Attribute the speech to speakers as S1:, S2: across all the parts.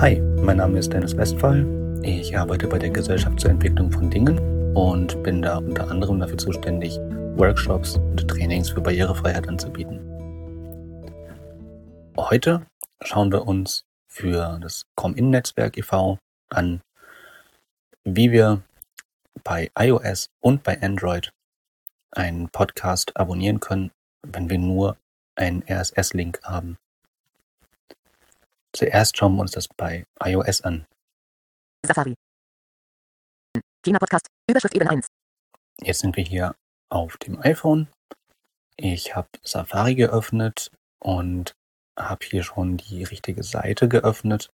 S1: Hi, mein Name ist Dennis Westphal. Ich arbeite bei der Gesellschaft zur Entwicklung von Dingen und bin da unter anderem dafür zuständig, Workshops und Trainings für Barrierefreiheit anzubieten. Heute schauen wir uns für das Com-In-Netzwerk e.V. an, wie wir bei iOS und bei Android einen Podcast abonnieren können, wenn wir nur einen RSS-Link haben. Zuerst schauen wir uns das bei iOS an.
S2: Safari. China Podcast, Überschrift Ebene 1.
S1: Jetzt sind wir hier auf dem iPhone. Ich habe Safari geöffnet und habe hier schon die richtige Seite geöffnet,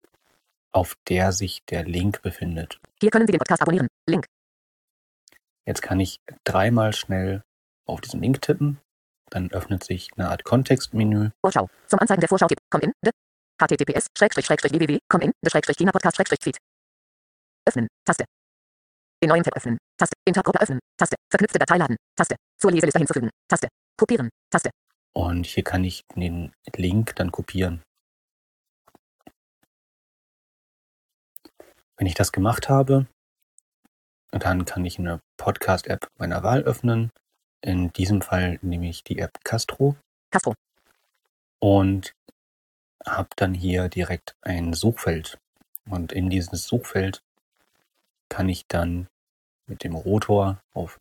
S1: auf der sich der Link befindet.
S2: Hier können Sie den Podcast abonnieren. Link.
S1: Jetzt kann ich dreimal schnell auf diesen Link tippen. Dann öffnet sich eine Art Kontextmenü.
S2: Vorschau. Zum Anzeigen der Vorschau tipp. Komm in. Https www komm in china podcast feed. Öffnen Taste. Den neuen Tab öffnen Taste. Den Tab Gruppe öffnen Taste. Verknüpfte Datei laden Taste. Zur Leseliste hinzufügen Taste. Kopieren Taste.
S1: Und hier kann ich den Link dann kopieren. Wenn ich das gemacht habe, dann kann ich eine Podcast-App meiner Wahl öffnen. In diesem Fall nehme ich die App Castro.
S2: Castro.
S1: Und habe dann hier direkt ein Suchfeld. Und in dieses Suchfeld kann ich dann mit dem Rotor auf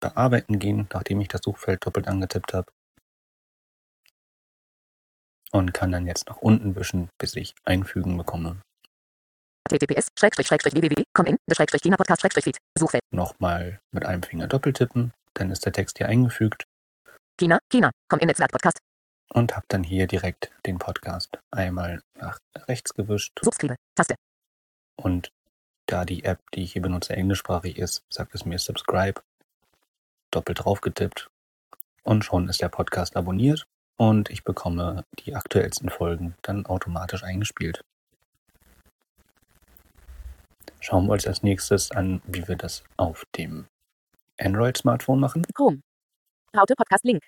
S1: Bearbeiten gehen, nachdem ich das Suchfeld doppelt angetippt habe. Und kann dann jetzt nach unten wischen, bis ich einfügen bekomme.
S2: https Suchfeld
S1: Nochmal mit einem Finger doppeltippen, dann ist der Text hier eingefügt
S2: China China komm in Netzwerk Podcast
S1: und habe dann hier direkt den Podcast einmal nach rechts gewischt.
S2: Subscribe Taste
S1: Und da die App, die ich hier benutze, englischsprachig ist, sagt es mir Subscribe. Doppelt drauf getippt. Und schon ist der Podcast abonniert und ich bekomme die aktuellsten Folgen dann automatisch eingespielt. Schauen wir uns als nächstes an, wie wir das auf dem Android-Smartphone machen.
S2: Chrome Raute Podcast Link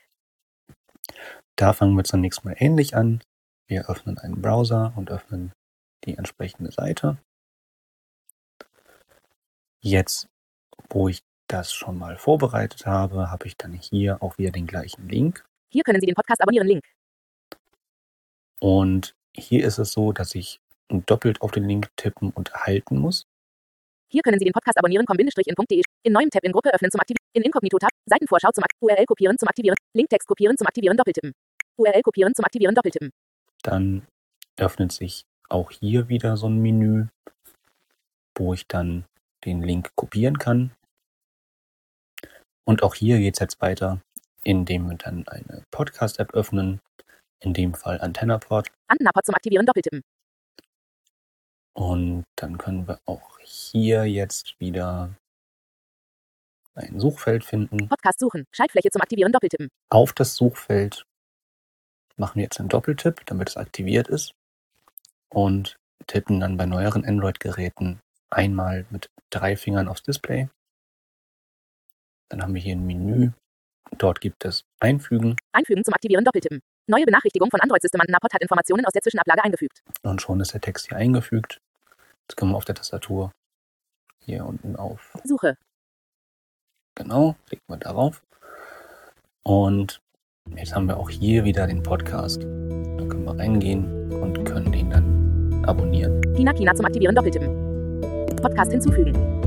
S1: Da fangen wir zunächst mal ähnlich an. Wir öffnen einen Browser und öffnen die entsprechende Seite. Jetzt, wo ich das schon mal vorbereitet habe, habe ich dann hier auch wieder den gleichen Link.
S2: hier können Sie den Podcast abonnieren Link
S1: Und hier ist es so, dass ich doppelt auf den Link tippen und halten muss.
S2: Hier können Sie den Podcast abonnieren, komm-in.de. In neuem Tab in Gruppe öffnen zum Aktivieren. In Inkognito-Tab. Seitenvorschau zum Ak URL kopieren zum Aktivieren. Linktext kopieren zum Aktivieren doppeltippen. URL kopieren zum Aktivieren doppeltippen.
S1: Dann öffnet sich auch hier wieder so ein Menü, wo ich dann den Link kopieren kann. Und auch hier geht es jetzt weiter, indem wir dann eine Podcast-App öffnen, in dem Fall AntennaPod.
S2: Antennapod zum Aktivieren doppeltippen.
S1: Und dann können wir auch hier jetzt wieder ein Suchfeld finden.
S2: Podcast suchen. Schaltfläche zum Aktivieren doppeltippen.
S1: Auf das Suchfeld machen wir jetzt einen Doppeltipp, damit es aktiviert ist. Und tippen dann bei neueren Android-Geräten einmal mit drei Fingern aufs Display. Dann haben wir hier ein Menü. Dort gibt es Einfügen
S2: Einfügen zum Aktivieren doppeltippen. Neue Benachrichtigung von Android-System Antennapod hat Informationen aus der Zwischenablage eingefügt.
S1: und schon ist der Text hier eingefügt. Jetzt können wir auf der Tastatur hier unten auf
S2: Suche.
S1: Genau, klicken wir darauf. Und jetzt haben wir auch hier wieder den Podcast. Da können wir reingehen und können den dann abonnieren.
S2: China China zum Aktivieren doppeltippen. Podcast hinzufügen.